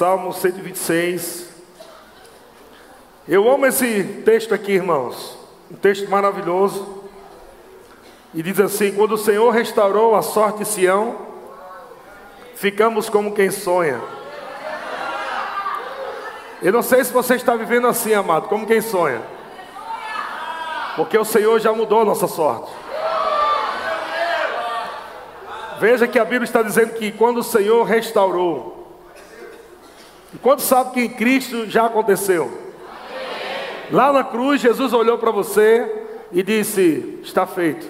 Salmo 126. Eu amo esse texto aqui, irmãos. Um texto maravilhoso. E diz assim: Quando o Senhor restaurou a sorte de Sião, ficamos como quem sonha. Eu não sei se você está vivendo assim, amado, como quem sonha. Porque o Senhor já mudou a nossa sorte. Veja que a Bíblia está dizendo que quando o Senhor restaurou, e quando sabe que em Cristo já aconteceu. Lá na cruz, Jesus olhou para você e disse: Está feito.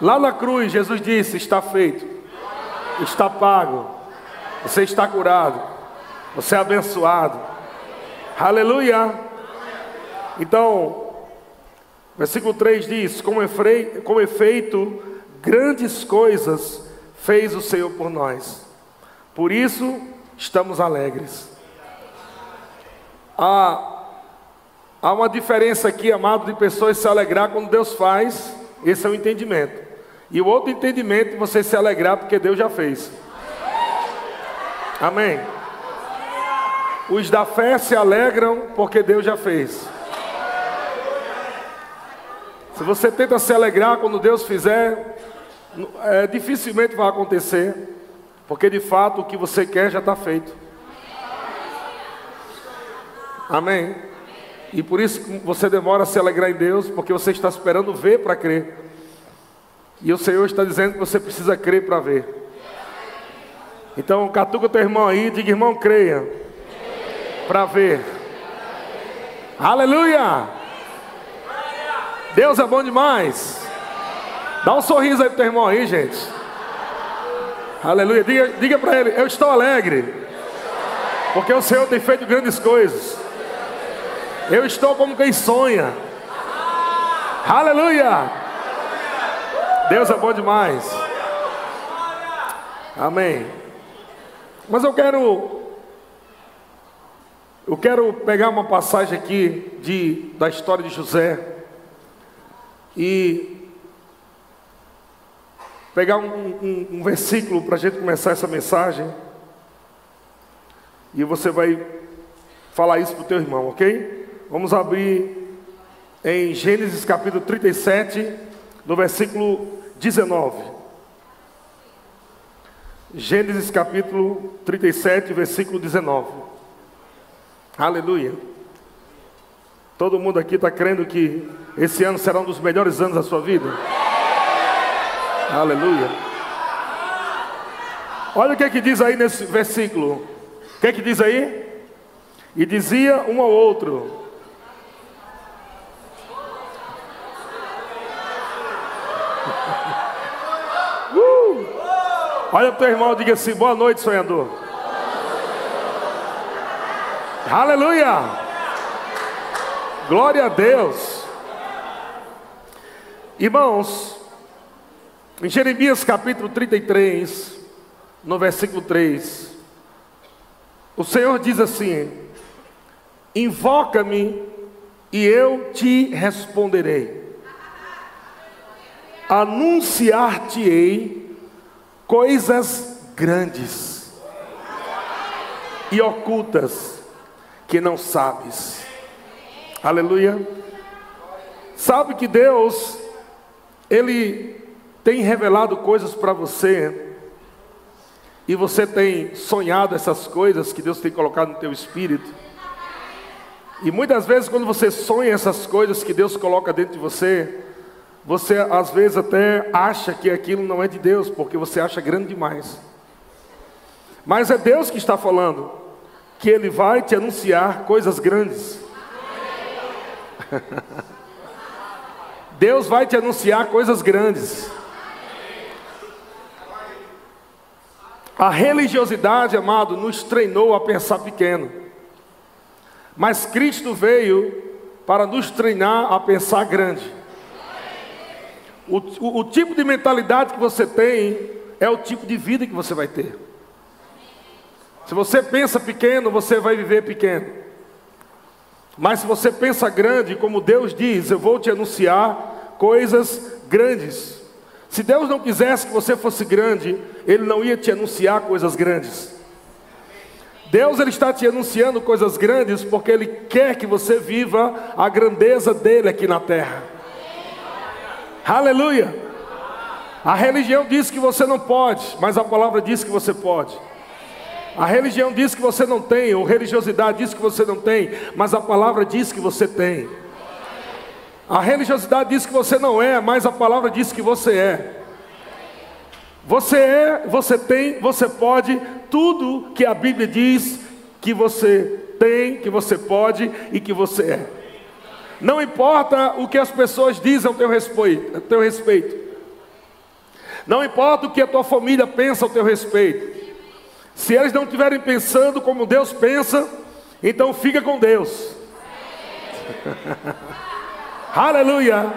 Lá na cruz, Jesus disse: Está feito, está pago, você está curado, você é abençoado. Aleluia. Então, versículo 3 diz: Com efeito, grandes coisas fez o Senhor por nós, por isso estamos alegres. Há, há uma diferença aqui, amado, de pessoas se alegrar quando Deus faz, esse é o entendimento. E o outro entendimento, você se alegrar porque Deus já fez. Amém. Os da fé se alegram porque Deus já fez. Se você tenta se alegrar quando Deus fizer, é, dificilmente vai acontecer, porque de fato o que você quer já está feito. Amém. E por isso você demora a se alegrar em Deus, porque você está esperando ver para crer. E o Senhor está dizendo que você precisa crer para ver. Então, catuca teu irmão aí, diga irmão, creia. Para ver. Aleluia! Deus é bom demais. Dá um sorriso aí pro teu irmão aí, gente. Aleluia. Diga, diga para ele, eu estou alegre. Porque o Senhor tem feito grandes coisas. Eu estou como quem sonha. Aleluia. Deus é bom demais. Amém. Mas eu quero eu quero pegar uma passagem aqui de, da história de José e pegar um, um, um versículo para a gente começar essa mensagem. E você vai falar isso para o teu irmão, ok? Vamos abrir em Gênesis capítulo 37, no versículo 19. Gênesis capítulo 37, versículo 19. Aleluia. Todo mundo aqui está crendo que esse ano será um dos melhores anos da sua vida? Aleluia. Olha o que é que diz aí nesse versículo. O que é que diz aí? E dizia um ao outro: Olha para o teu irmão e diga assim: boa noite, sonhador. Aleluia! Glória a Deus. Irmãos, em Jeremias capítulo 33, no versículo 3, o Senhor diz assim: Invoca-me e eu te responderei. Anunciar-te-ei coisas grandes e ocultas que não sabes. Aleluia. Sabe que Deus, Ele tem revelado coisas para você, e você tem sonhado essas coisas que Deus tem colocado no teu espírito. E muitas vezes, quando você sonha essas coisas que Deus coloca dentro de você, você às vezes até acha que aquilo não é de Deus, porque você acha grande demais. Mas é Deus que está falando, que Ele vai te anunciar coisas grandes. Deus vai te anunciar coisas grandes. A religiosidade, amado, nos treinou a pensar pequeno. Mas Cristo veio para nos treinar a pensar grande. O, o, o tipo de mentalidade que você tem é o tipo de vida que você vai ter. Se você pensa pequeno, você vai viver pequeno. Mas se você pensa grande, como Deus diz, eu vou te anunciar coisas grandes. Se Deus não quisesse que você fosse grande, Ele não ia te anunciar coisas grandes. Deus ele está te anunciando coisas grandes porque ele quer que você viva a grandeza dele aqui na terra. Aleluia. A religião diz que você não pode, mas a palavra diz que você pode. A religião diz que você não tem, ou religiosidade diz que você não tem, mas a palavra diz que você tem. A religiosidade diz que você não é, mas a palavra diz que você é. Você é, você tem, você pode, tudo que a Bíblia diz que você tem, que você pode e que você é. Não importa o que as pessoas dizem ao teu respeito, ao teu respeito. Não importa o que a tua família pensa ao teu respeito. Se eles não estiverem pensando como Deus pensa, então fica com Deus. Aleluia.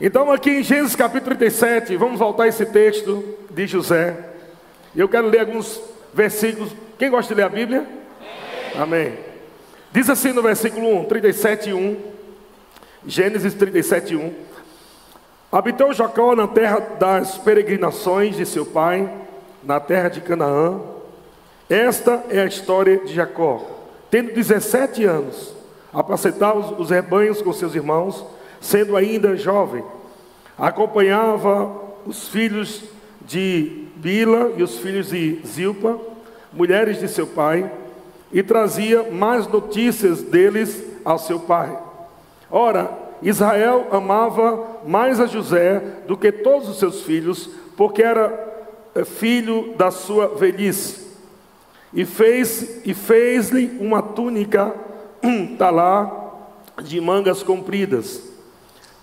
Então, aqui em Gênesis capítulo 37, vamos voltar a esse texto de José. Eu quero ler alguns versículos. Quem gosta de ler a Bíblia? Amém. Amém. Diz assim no versículo 1, 37, 1. Gênesis 37, 1. Habitou Jacó na terra das peregrinações de seu pai, na terra de Canaã. Esta é a história de Jacó. Tendo 17 anos, apacentava os rebanhos com seus irmãos sendo ainda jovem, acompanhava os filhos de Bila e os filhos de Zilpa, mulheres de seu pai, e trazia mais notícias deles ao seu pai. Ora, Israel amava mais a José do que todos os seus filhos, porque era eh, filho da sua velhice. E fez e fez-lhe uma túnica um talá de mangas compridas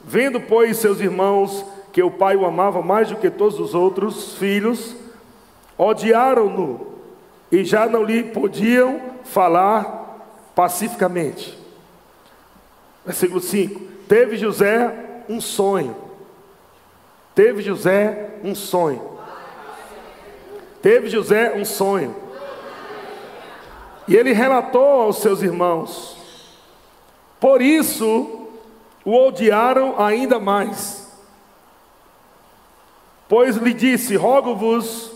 Vendo, pois, seus irmãos que o pai o amava mais do que todos os outros filhos, odiaram-no e já não lhe podiam falar pacificamente. Versículo 5: Teve José um sonho. Teve José um sonho. Teve José um sonho. E ele relatou aos seus irmãos. Por isso, o odiaram ainda mais. Pois lhe disse: Rogo-vos,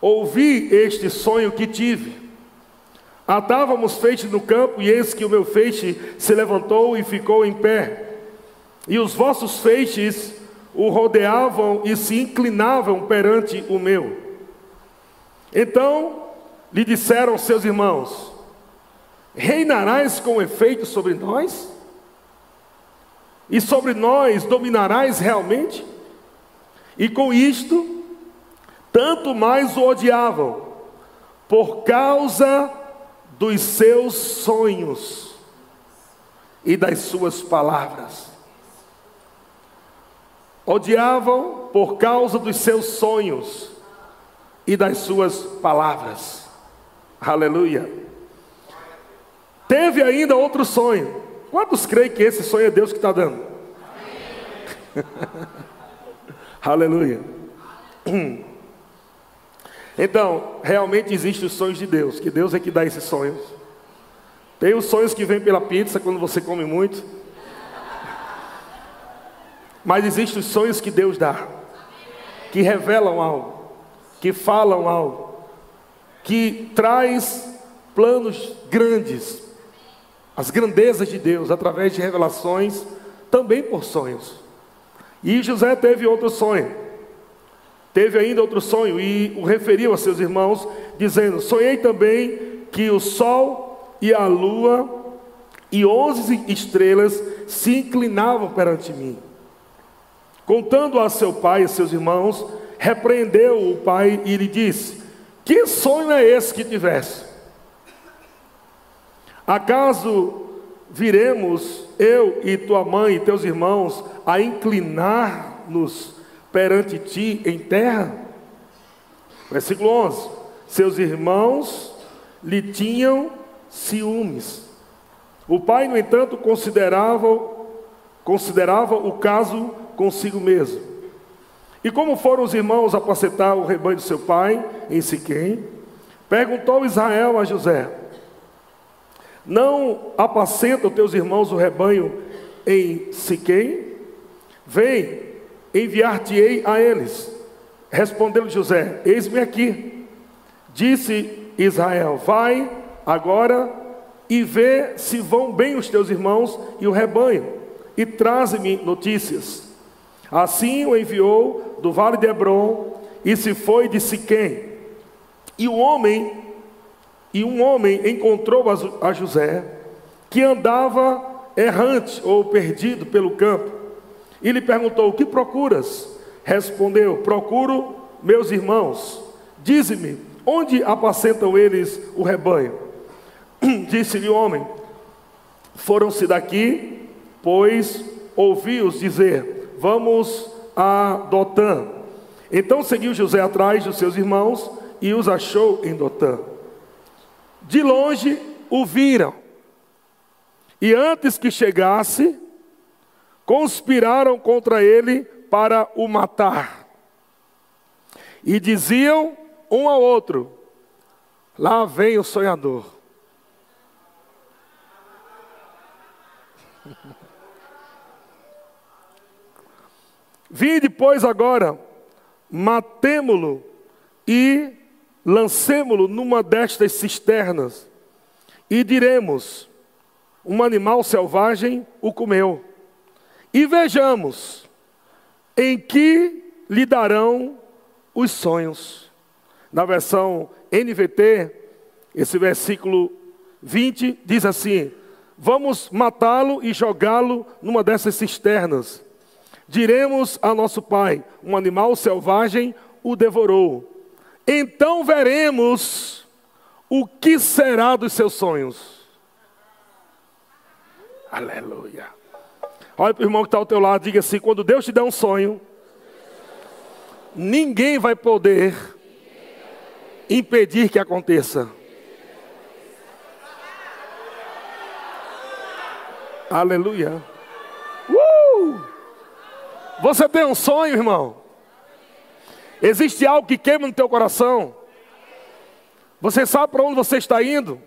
ouvi este sonho que tive. Atávamos feixe no campo, e eis que o meu feixe se levantou e ficou em pé. E os vossos feixes o rodeavam e se inclinavam perante o meu. Então lhe disseram seus irmãos: Reinarás com efeito sobre nós? e sobre nós dominarás realmente? E com isto, tanto mais o odiavam, por causa dos seus sonhos e das suas palavras. Odiavam por causa dos seus sonhos e das suas palavras. Aleluia. Teve ainda outro sonho. Quantos creem que esse sonho é Deus que está dando? Aleluia. Então, realmente existem os sonhos de Deus, que Deus é que dá esses sonhos. Tem os sonhos que vêm pela pizza quando você come muito. Mas existem os sonhos que Deus dá, que revelam algo, que falam algo, que traz planos grandes as grandezas de Deus através de revelações, também por sonhos. E José teve outro sonho. Teve ainda outro sonho e o referiu a seus irmãos, dizendo: Sonhei também que o sol e a lua e onze estrelas se inclinavam perante mim. Contando a seu pai e seus irmãos, repreendeu o pai e lhe disse: Que sonho é esse que tivesse? Acaso viremos eu e tua mãe e teus irmãos a inclinar-nos perante ti em terra? Versículo 11: Seus irmãos lhe tinham ciúmes. O pai, no entanto, considerava, considerava o caso consigo mesmo. E como foram os irmãos apacentar o rebanho de seu pai em Siquém, perguntou Israel a José: não apacenta os teus irmãos o rebanho em Siquém? Vem, enviar-te-ei a eles. Respondeu José: Eis-me aqui. Disse Israel: Vai agora e vê se vão bem os teus irmãos e o rebanho, e traze-me notícias. Assim o enviou do vale de Hebron e se foi de Siquém. E o homem e um homem encontrou a José que andava errante ou perdido pelo campo. E lhe perguntou: "O que procuras?" Respondeu: "Procuro meus irmãos. Dize-me, onde apacentam eles o rebanho?" Disse-lhe o homem: Foram-se daqui, pois ouvi-os dizer: Vamos a Dotã. Então seguiu José atrás dos seus irmãos e os achou em Dotã. De longe o viram, e antes que chegasse, conspiraram contra ele para o matar. E diziam um ao outro: Lá vem o sonhador. Vinde, pois, agora, matemo-lo e lancemo-lo numa destas cisternas, e diremos: um animal selvagem o comeu. E vejamos em que lhe darão os sonhos. Na versão NVT, esse versículo 20 diz assim: Vamos matá-lo e jogá-lo numa dessas cisternas. Diremos a nosso pai: um animal selvagem o devorou. Então veremos o que será dos seus sonhos. Aleluia. Olha para o irmão que está ao teu lado, diga assim: quando Deus te der um sonho, ninguém vai poder impedir que aconteça. Aleluia. Uh! Você tem um sonho, irmão? Existe algo que queima no teu coração? Você sabe para onde você está indo?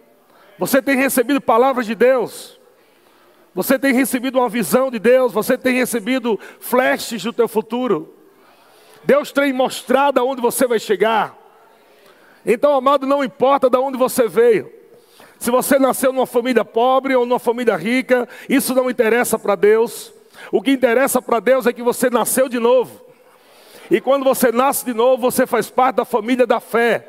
Você tem recebido palavras de Deus? Você tem recebido uma visão de Deus? Você tem recebido flashes do teu futuro? Deus tem mostrado aonde você vai chegar. Então, amado, não importa de onde você veio. Se você nasceu numa família pobre ou numa família rica, isso não interessa para Deus. O que interessa para Deus é que você nasceu de novo. E quando você nasce de novo, você faz parte da família da fé.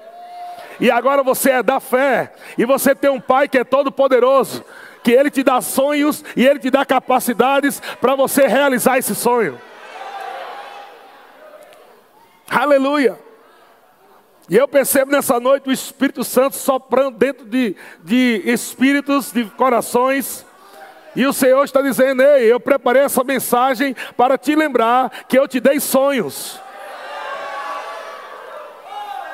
E agora você é da fé. E você tem um pai que é todo poderoso, que ele te dá sonhos e ele te dá capacidades para você realizar esse sonho. Aleluia. E eu percebo nessa noite o Espírito Santo soprando dentro de, de espíritos, de corações. E o Senhor está dizendo: Ei, eu preparei essa mensagem para te lembrar que eu te dei sonhos.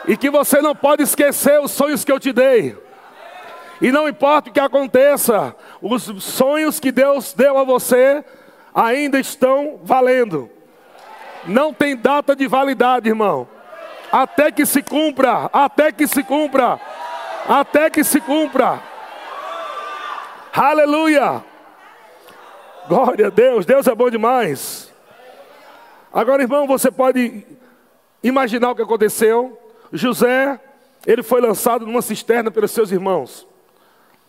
E que você não pode esquecer os sonhos que eu te dei. E não importa o que aconteça, os sonhos que Deus deu a você ainda estão valendo. Não tem data de validade, irmão até que se cumpra, até que se cumpra, até que se cumpra. Aleluia! Glória a Deus, Deus é bom demais. Agora, irmão, você pode imaginar o que aconteceu. José, ele foi lançado numa cisterna pelos seus irmãos.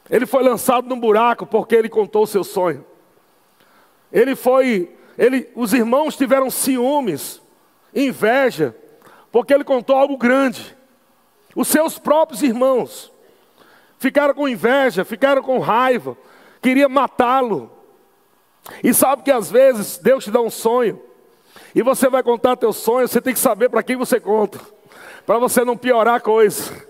Ele foi lançado num buraco porque ele contou o seu sonho. Ele foi, ele, os irmãos tiveram ciúmes, inveja, porque ele contou algo grande. Os seus próprios irmãos ficaram com inveja, ficaram com raiva, queria matá-lo. E sabe que às vezes Deus te dá um sonho, e você vai contar teu sonho, você tem que saber para quem você conta, para você não piorar a coisa.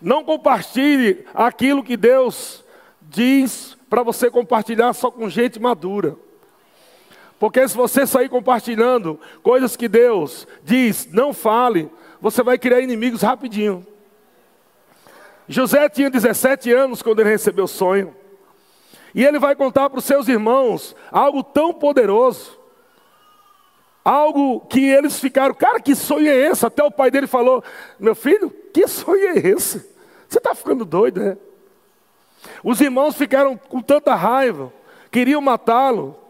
Não compartilhe aquilo que Deus diz para você compartilhar só com gente madura. Porque se você sair compartilhando coisas que Deus diz, não fale, você vai criar inimigos rapidinho. José tinha 17 anos quando ele recebeu o sonho. E ele vai contar para os seus irmãos algo tão poderoso. Algo que eles ficaram, cara, que sonho é esse? Até o pai dele falou: Meu filho, que sonho é esse? Você está ficando doido, né? Os irmãos ficaram com tanta raiva, queriam matá-lo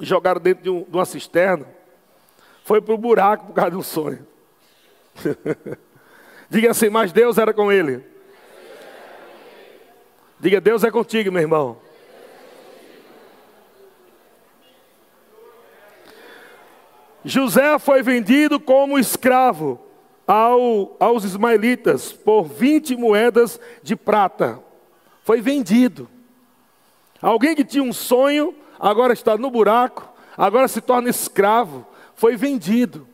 jogaram dentro de, um, de uma cisterna. Foi para o buraco por causa de um sonho. Diga assim, mas Deus era com ele. Diga, Deus é contigo, meu irmão. José foi vendido como escravo ao, aos ismaelitas por 20 moedas de prata. Foi vendido. Alguém que tinha um sonho, agora está no buraco, agora se torna escravo, foi vendido.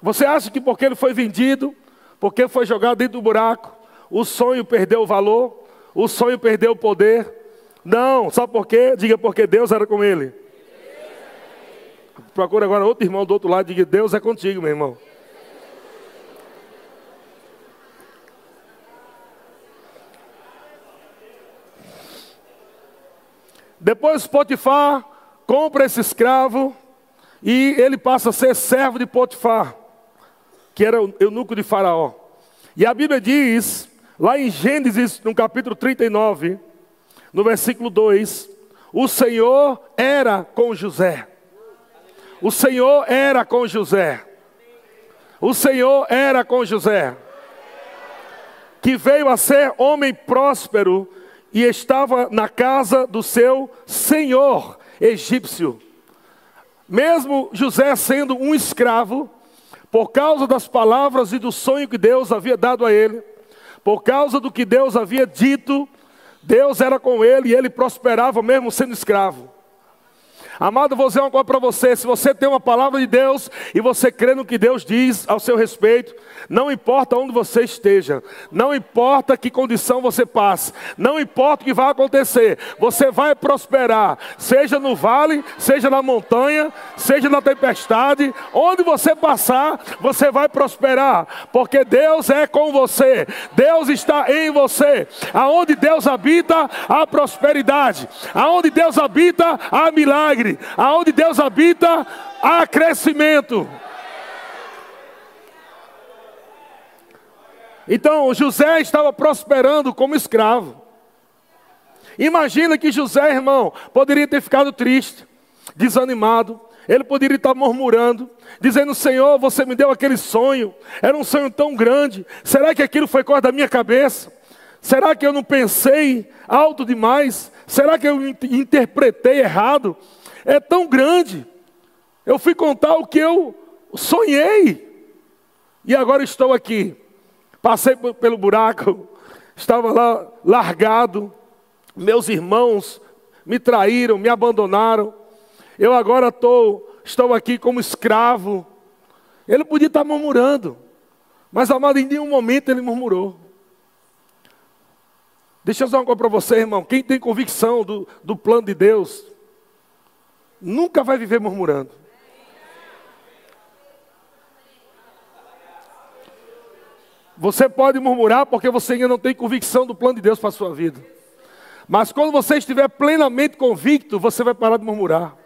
Você acha que porque ele foi vendido, porque foi jogado dentro do buraco, o sonho perdeu o valor, o sonho perdeu o poder? Não, sabe por quê? Diga porque Deus era com ele. Procura agora outro irmão do outro lado e diga: Deus é contigo, meu irmão. Depois Potifar compra esse escravo e ele passa a ser servo de Potifar, que era o eunuco de Faraó. E a Bíblia diz, lá em Gênesis, no capítulo 39, no versículo 2, o Senhor era com José. O Senhor era com José. O Senhor era com José. Que veio a ser homem próspero e estava na casa do seu senhor egípcio. Mesmo José sendo um escravo, por causa das palavras e do sonho que Deus havia dado a ele, por causa do que Deus havia dito, Deus era com ele e ele prosperava mesmo sendo escravo. Amado, vou dizer uma coisa para você: se você tem uma palavra de Deus e você crê no que Deus diz ao seu respeito, não importa onde você esteja, não importa que condição você passe, não importa o que vai acontecer, você vai prosperar, seja no vale, seja na montanha, seja na tempestade, onde você passar, você vai prosperar, porque Deus é com você, Deus está em você. Aonde Deus habita, há prosperidade, aonde Deus habita, há milagre Aonde Deus habita, há crescimento. Então, José estava prosperando como escravo. Imagina que José, irmão, poderia ter ficado triste, desanimado. Ele poderia estar murmurando, dizendo: Senhor, você me deu aquele sonho, era um sonho tão grande. Será que aquilo foi coisa da minha cabeça? Será que eu não pensei alto demais? Será que eu interpretei errado? É tão grande. Eu fui contar o que eu sonhei. E agora estou aqui. Passei pelo buraco, estava lá largado. Meus irmãos me traíram, me abandonaram. Eu agora estou, estou aqui como escravo. Ele podia estar murmurando, mas amado, em nenhum momento ele murmurou. Deixa eu dizer uma coisa para você, irmão. Quem tem convicção do, do plano de Deus, nunca vai viver murmurando. Você pode murmurar porque você ainda não tem convicção do plano de Deus para a sua vida. Mas quando você estiver plenamente convicto, você vai parar de murmurar.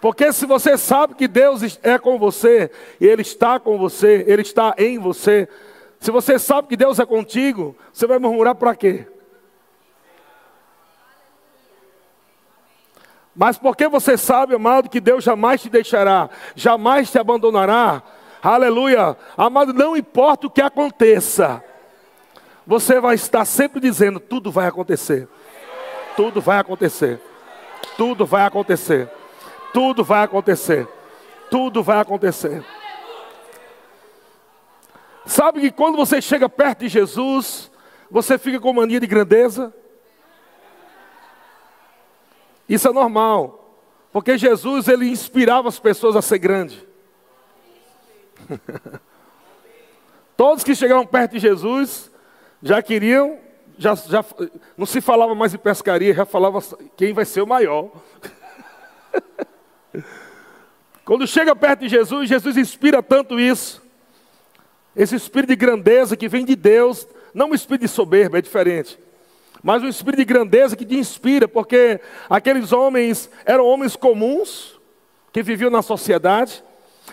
Porque se você sabe que Deus é com você, e Ele está com você, Ele está em você, se você sabe que Deus é contigo, você vai murmurar para quê? Mas porque você sabe, amado, que Deus jamais te deixará, jamais te abandonará. Aleluia. Amado, não importa o que aconteça, você vai estar sempre dizendo: tudo vai acontecer. Tudo vai acontecer. Tudo vai acontecer. Tudo vai acontecer. Tudo vai acontecer. Sabe que quando você chega perto de Jesus, você fica com mania de grandeza? Isso é normal, porque Jesus ele inspirava as pessoas a ser grande. Todos que chegavam perto de Jesus já queriam, já, já não se falava mais em pescaria, já falava quem vai ser o maior. Quando chega perto de Jesus, Jesus inspira tanto isso. Esse espírito de grandeza que vem de Deus, não um espírito de soberba, é diferente mas um espírito de grandeza que te inspira, porque aqueles homens eram homens comuns, que viviam na sociedade,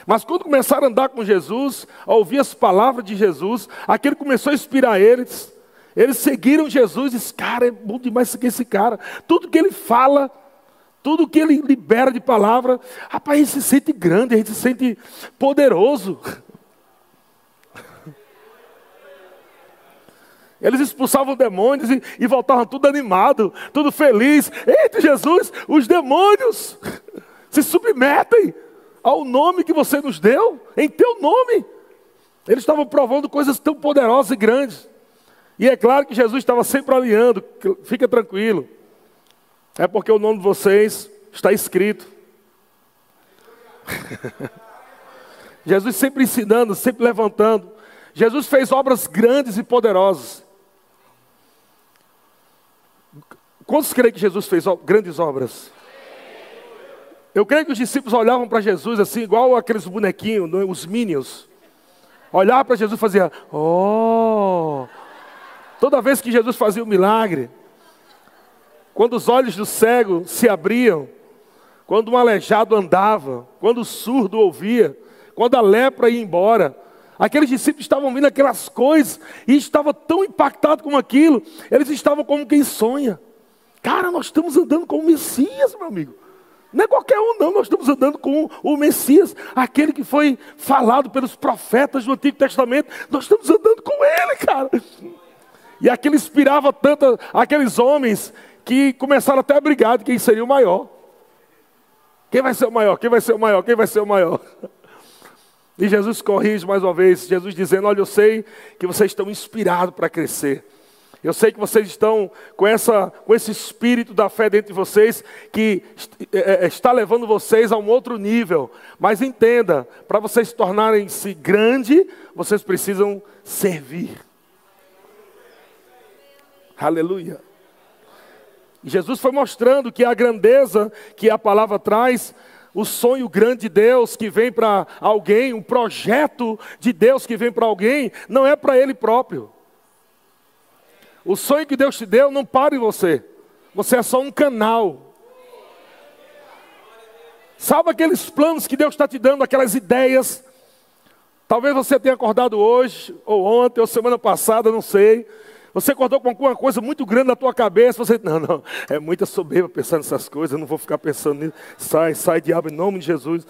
mas quando começaram a andar com Jesus, a ouvir as palavras de Jesus, aquilo começou a inspirar eles. Eles seguiram Jesus e disse, cara, é bom demais seguir esse cara. Tudo que ele fala, tudo que ele libera de palavra, rapaz, a gente se sente grande, a gente se sente poderoso. Eles expulsavam demônios e, e voltavam tudo animado, tudo feliz. Eita, Jesus, os demônios se submetem ao nome que você nos deu, em teu nome. Eles estavam provando coisas tão poderosas e grandes. E é claro que Jesus estava sempre alinhando, fica tranquilo. É porque o nome de vocês está escrito. Jesus sempre ensinando, sempre levantando. Jesus fez obras grandes e poderosas. Quantos creem que Jesus fez grandes obras? Eu creio que os discípulos olhavam para Jesus assim, igual aqueles bonequinhos, é? os Minions. Olhavam para Jesus e faziam, oh! Toda vez que Jesus fazia um milagre, quando os olhos do cego se abriam, quando um aleijado andava, quando o surdo ouvia, quando a lepra ia embora, aqueles discípulos estavam vendo aquelas coisas e estavam tão impactados com aquilo, eles estavam como quem sonha. Cara, nós estamos andando com o Messias, meu amigo. Não é qualquer um, não. Nós estamos andando com o Messias, aquele que foi falado pelos profetas do Antigo Testamento. Nós estamos andando com ele, cara. E aquilo inspirava tanto aqueles homens que começaram até a brigar de quem seria o maior. Quem vai ser o maior? Quem vai ser o maior? Quem vai ser o maior? E Jesus corrige mais uma vez, Jesus dizendo: Olha, eu sei que vocês estão inspirados para crescer. Eu sei que vocês estão com, essa, com esse espírito da fé dentro de vocês que é, é, está levando vocês a um outro nível. Mas entenda, para vocês tornarem-se grande, vocês precisam servir. Aleluia. Jesus foi mostrando que a grandeza que a palavra traz, o sonho grande de Deus que vem para alguém, um projeto de Deus que vem para alguém, não é para ele próprio. O sonho que Deus te deu não para em você. Você é só um canal. Sabe aqueles planos que Deus está te dando, aquelas ideias? Talvez você tenha acordado hoje, ou ontem, ou semana passada, não sei. Você acordou com alguma coisa muito grande na tua cabeça, você, não, não, é muita soberba pensar nessas coisas, eu não vou ficar pensando nisso. Sai, sai, diabo, em nome de Jesus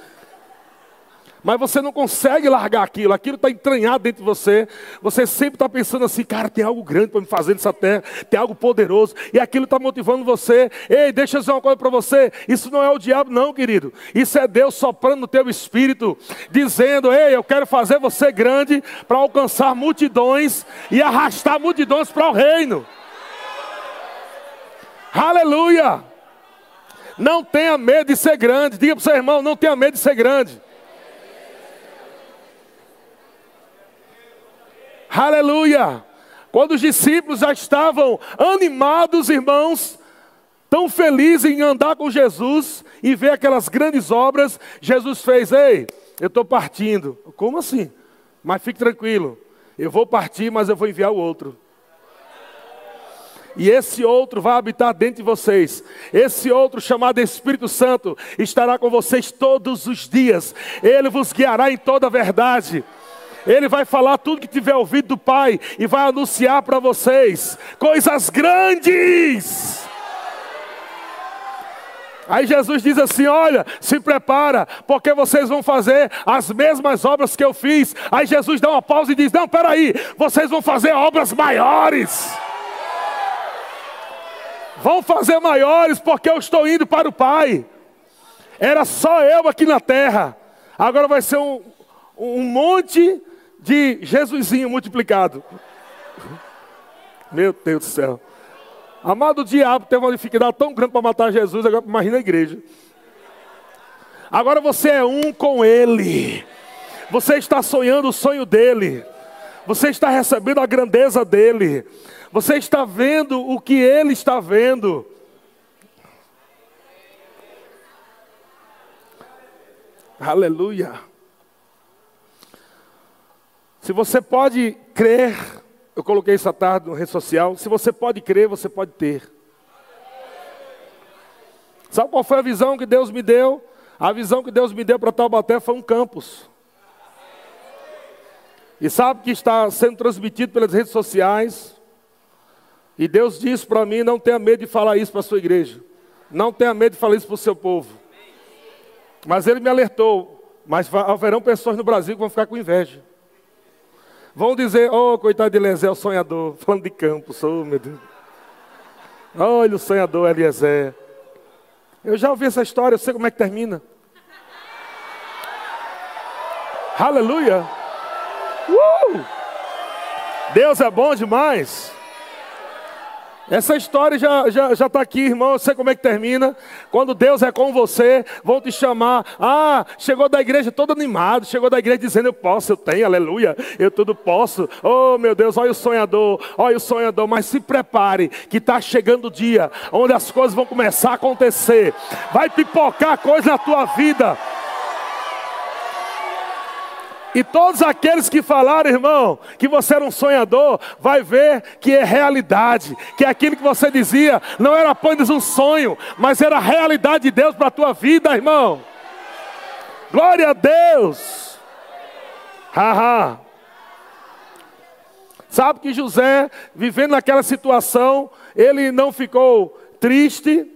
mas você não consegue largar aquilo, aquilo está entranhado dentro de você. Você sempre está pensando assim, cara, tem algo grande para me fazer nessa terra, tem algo poderoso, e aquilo está motivando você. Ei, deixa eu dizer uma coisa para você: isso não é o diabo, não, querido. Isso é Deus soprando no teu espírito, dizendo: Ei, eu quero fazer você grande para alcançar multidões e arrastar multidões para o reino. Aleluia! Não tenha medo de ser grande. Diga para o seu irmão: não tenha medo de ser grande. Aleluia! Quando os discípulos já estavam animados, irmãos, tão felizes em andar com Jesus e ver aquelas grandes obras, Jesus fez: Ei, eu estou partindo. Como assim? Mas fique tranquilo, eu vou partir, mas eu vou enviar o outro. E esse outro vai habitar dentro de vocês. Esse outro, chamado Espírito Santo, estará com vocês todos os dias. Ele vos guiará em toda a verdade. Ele vai falar tudo que tiver ouvido do Pai e vai anunciar para vocês coisas grandes. Aí Jesus diz assim: Olha, se prepara, porque vocês vão fazer as mesmas obras que eu fiz. Aí Jesus dá uma pausa e diz: Não, peraí, vocês vão fazer obras maiores. Vão fazer maiores, porque eu estou indo para o Pai. Era só eu aqui na terra, agora vai ser um, um monte de Jesusinho multiplicado. Meu Deus do céu. Amado, diabo teve uma dificuldade tão grande para matar Jesus, agora imagina a igreja. Agora você é um com Ele. Você está sonhando o sonho dele. Você está recebendo a grandeza dele. Você está vendo o que ele está vendo. Aleluia. Se você pode crer, eu coloquei isso à tarde no rede social, se você pode crer, você pode ter. Sabe qual foi a visão que Deus me deu? A visão que Deus me deu para Taubaté foi um campus. E sabe que está sendo transmitido pelas redes sociais. E Deus disse para mim: não tenha medo de falar isso para a sua igreja. Não tenha medo de falar isso para o seu povo. Mas ele me alertou: mas haverão pessoas no Brasil que vão ficar com inveja. Vão dizer, oh, coitado de Eliezer, o sonhador, falando de campo, sou, meu Deus. Olha o sonhador Eliezer. Eu já ouvi essa história, eu sei como é que termina. Aleluia. Uh! Deus é bom demais. Essa história já está já, já tá aqui, irmão. Eu sei como é que termina. Quando Deus é com você, vão te chamar. Ah, chegou da igreja todo animado. Chegou da igreja dizendo: Eu posso, eu tenho, aleluia. Eu tudo posso. Oh, meu Deus, olha o sonhador, olha o sonhador. Mas se prepare, que está chegando o dia onde as coisas vão começar a acontecer. Vai pipocar coisa na tua vida. E todos aqueles que falaram, irmão, que você era um sonhador, vai ver que é realidade, que aquilo que você dizia não era apenas um sonho, mas era a realidade de Deus para a tua vida, irmão. Glória a Deus. Haha. Sabe que José, vivendo naquela situação, ele não ficou triste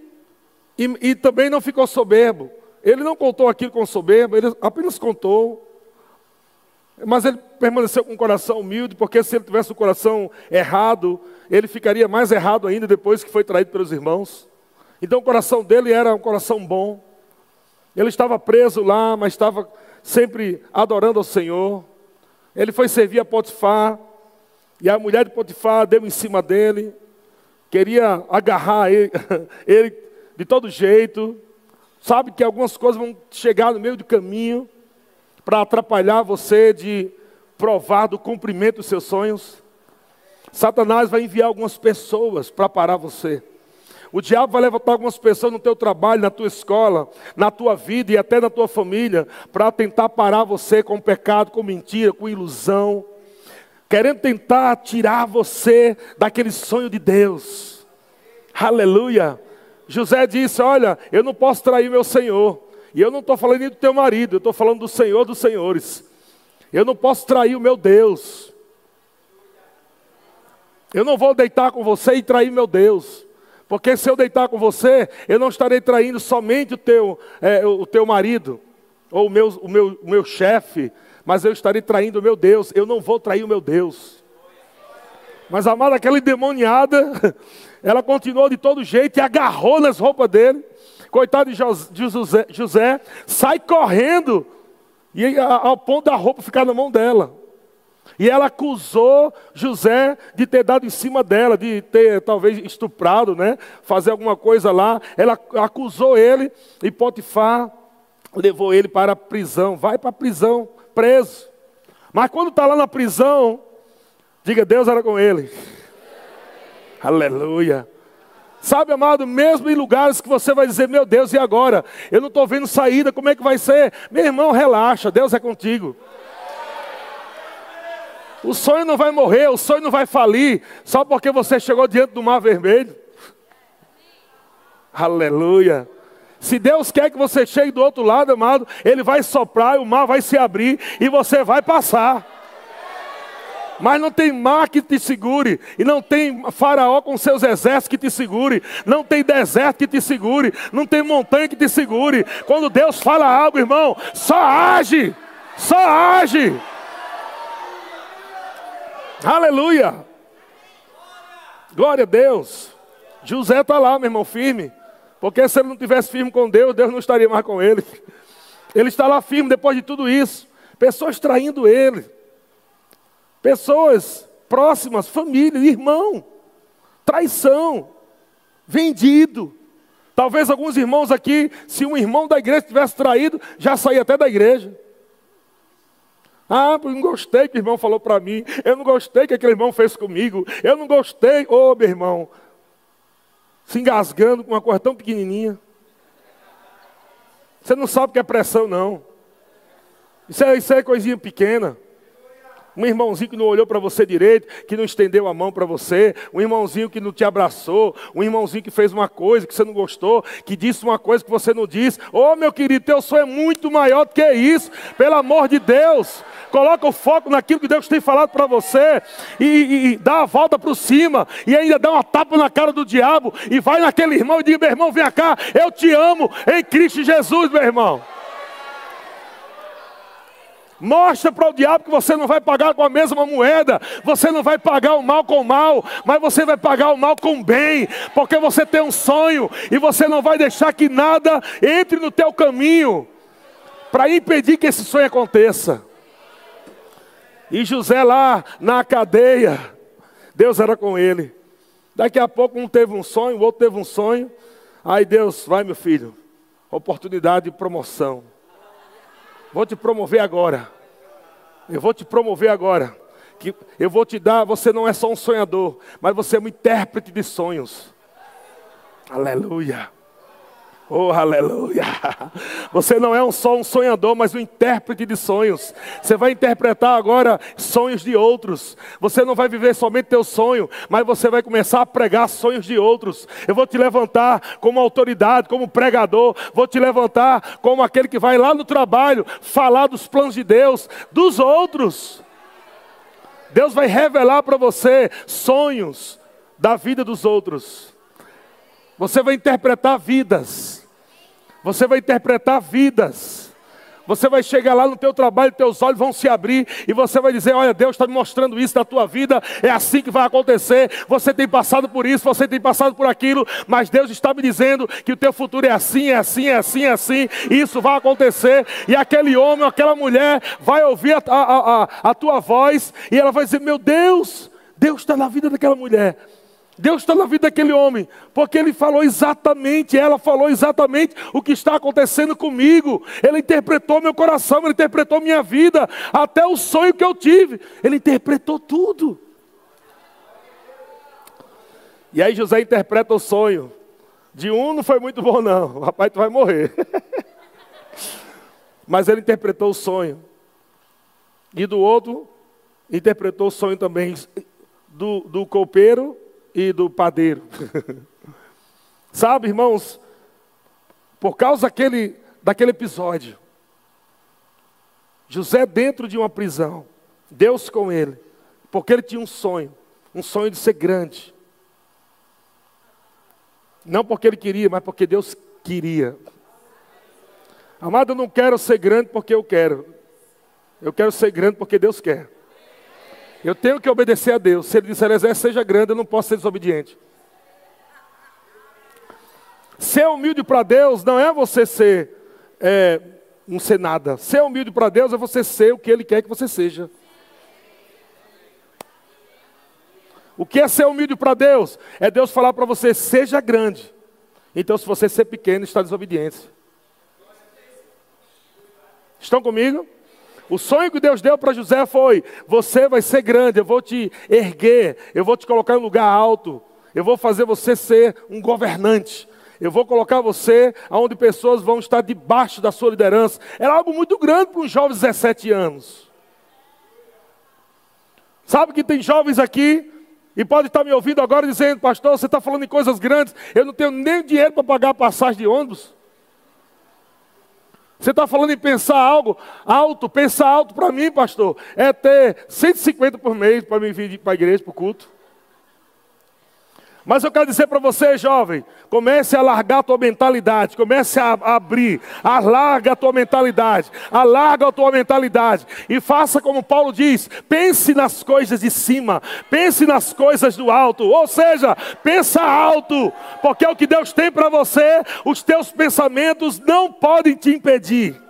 e, e também não ficou soberbo. Ele não contou aquilo com soberbo, ele apenas contou mas ele permaneceu com o coração humilde, porque se ele tivesse o coração errado, ele ficaria mais errado ainda depois que foi traído pelos irmãos. Então o coração dele era um coração bom. Ele estava preso lá, mas estava sempre adorando ao Senhor. Ele foi servir a Potifar, e a mulher de Potifar deu em cima dele, queria agarrar ele, ele de todo jeito. Sabe que algumas coisas vão chegar no meio do caminho para atrapalhar você de provar do cumprimento dos seus sonhos. Satanás vai enviar algumas pessoas para parar você. O diabo vai levantar algumas pessoas no teu trabalho, na tua escola, na tua vida e até na tua família, para tentar parar você com pecado, com mentira, com ilusão, querendo tentar tirar você daquele sonho de Deus. Aleluia. José disse: Olha, eu não posso trair meu Senhor. E eu não estou falando nem do teu marido, eu estou falando do Senhor dos Senhores. Eu não posso trair o meu Deus. Eu não vou deitar com você e trair meu Deus. Porque se eu deitar com você, eu não estarei traindo somente o teu, é, o teu marido, ou o meu, o meu, o meu chefe, mas eu estarei traindo o meu Deus. Eu não vou trair o meu Deus. Mas amada, aquela endemoniada, ela continuou de todo jeito e agarrou nas roupas dele. Coitado de José, José sai correndo e ao ponto da roupa ficar na mão dela. E ela acusou José de ter dado em cima dela, de ter talvez estuprado, né? Fazer alguma coisa lá. Ela acusou ele e Potifar levou ele para a prisão. Vai para a prisão, preso. Mas quando está lá na prisão, diga Deus era com ele. Aleluia. Sabe, amado, mesmo em lugares que você vai dizer, meu Deus, e agora? Eu não estou vendo saída, como é que vai ser? Meu irmão, relaxa, Deus é contigo. O sonho não vai morrer, o sonho não vai falir, só porque você chegou diante do mar vermelho. Aleluia. Se Deus quer que você chegue do outro lado, amado, Ele vai soprar, o mar vai se abrir e você vai passar. Mas não tem mar que te segure, e não tem faraó com seus exércitos que te segure, não tem deserto que te segure, não tem montanha que te segure. Quando Deus fala algo, irmão, só age, só age. Aleluia. Glória a Deus. José está lá, meu irmão, firme. Porque se ele não tivesse firme com Deus, Deus não estaria mais com ele. Ele está lá firme depois de tudo isso. Pessoas traindo ele. Pessoas próximas, família, irmão, traição, vendido. Talvez alguns irmãos aqui, se um irmão da igreja tivesse traído, já saía até da igreja. Ah, eu não gostei que o irmão falou para mim. Eu não gostei que aquele irmão fez comigo. Eu não gostei. Ô, oh, meu irmão. Se engasgando com uma coisa tão pequenininha. Você não sabe o que é pressão, não. Isso é, isso é coisinha pequena. Um irmãozinho que não olhou para você direito, que não estendeu a mão para você, um irmãozinho que não te abraçou, um irmãozinho que fez uma coisa que você não gostou, que disse uma coisa que você não disse. Oh, meu querido, teu sonho é muito maior do que isso, pelo amor de Deus. Coloca o foco naquilo que Deus tem falado para você e, e, e, dá a volta para cima e ainda dá uma tapa na cara do diabo e vai naquele irmão e diga: meu irmão, vem cá, eu te amo em Cristo Jesus, meu irmão. Mostra para o diabo que você não vai pagar com a mesma moeda, você não vai pagar o mal com o mal, mas você vai pagar o mal com o bem, porque você tem um sonho e você não vai deixar que nada entre no teu caminho para impedir que esse sonho aconteça. E José lá na cadeia, Deus era com ele. Daqui a pouco um teve um sonho, o outro teve um sonho. Aí Deus, vai meu filho, oportunidade de promoção. Vou te promover agora. Eu vou te promover agora. Que eu vou te dar, você não é só um sonhador, mas você é um intérprete de sonhos. Aleluia. Oh, aleluia! Você não é um só um sonhador, mas um intérprete de sonhos. Você vai interpretar agora sonhos de outros. Você não vai viver somente teu sonho, mas você vai começar a pregar sonhos de outros. Eu vou te levantar como autoridade, como pregador. Vou te levantar como aquele que vai lá no trabalho falar dos planos de Deus, dos outros. Deus vai revelar para você sonhos da vida dos outros. Você vai interpretar vidas. Você vai interpretar vidas. Você vai chegar lá no teu trabalho, teus olhos vão se abrir e você vai dizer: Olha, Deus está me mostrando isso na tua vida, é assim que vai acontecer. Você tem passado por isso, você tem passado por aquilo, mas Deus está me dizendo que o teu futuro é assim, é assim, é assim, é assim, isso vai acontecer. E aquele homem, aquela mulher vai ouvir a, a, a, a tua voz e ela vai dizer: Meu Deus, Deus está na vida daquela mulher. Deus está na vida daquele homem, porque ele falou exatamente, ela falou exatamente o que está acontecendo comigo. Ele interpretou meu coração, ele interpretou minha vida, até o sonho que eu tive, ele interpretou tudo. E aí José interpreta o sonho. De um não foi muito bom, não. Rapaz, tu vai morrer. Mas ele interpretou o sonho. E do outro, interpretou o sonho também do, do copeiro e do padeiro. Sabe, irmãos, por causa daquele, daquele episódio, José dentro de uma prisão, Deus com ele, porque ele tinha um sonho, um sonho de ser grande. Não porque ele queria, mas porque Deus queria. Amado, eu não quero ser grande porque eu quero. Eu quero ser grande porque Deus quer. Eu tenho que obedecer a Deus. Se Ele disser, Eliezer, seja grande, eu não posso ser desobediente. Ser humilde para Deus não é você ser, é, não ser nada. Ser humilde para Deus é você ser o que Ele quer que você seja. O que é ser humilde para Deus? É Deus falar para você, seja grande. Então, se você ser pequeno, está desobediência. Estão comigo? O sonho que Deus deu para José foi: você vai ser grande, eu vou te erguer, eu vou te colocar em um lugar alto, eu vou fazer você ser um governante. Eu vou colocar você onde pessoas vão estar debaixo da sua liderança. Era algo muito grande para um jovem de 17 anos. Sabe que tem jovens aqui e pode estar me ouvindo agora dizendo, pastor, você está falando em coisas grandes, eu não tenho nem dinheiro para pagar a passagem de ônibus. Você está falando em pensar algo alto, pensar alto para mim, pastor, é ter 150 por mês para me vir para a igreja, para o culto. Mas eu quero dizer para você, jovem, comece a largar a tua mentalidade, comece a abrir, alarga a tua mentalidade, alarga a tua mentalidade e faça como Paulo diz: pense nas coisas de cima, pense nas coisas do alto, ou seja, pensa alto, porque é o que Deus tem para você, os teus pensamentos não podem te impedir.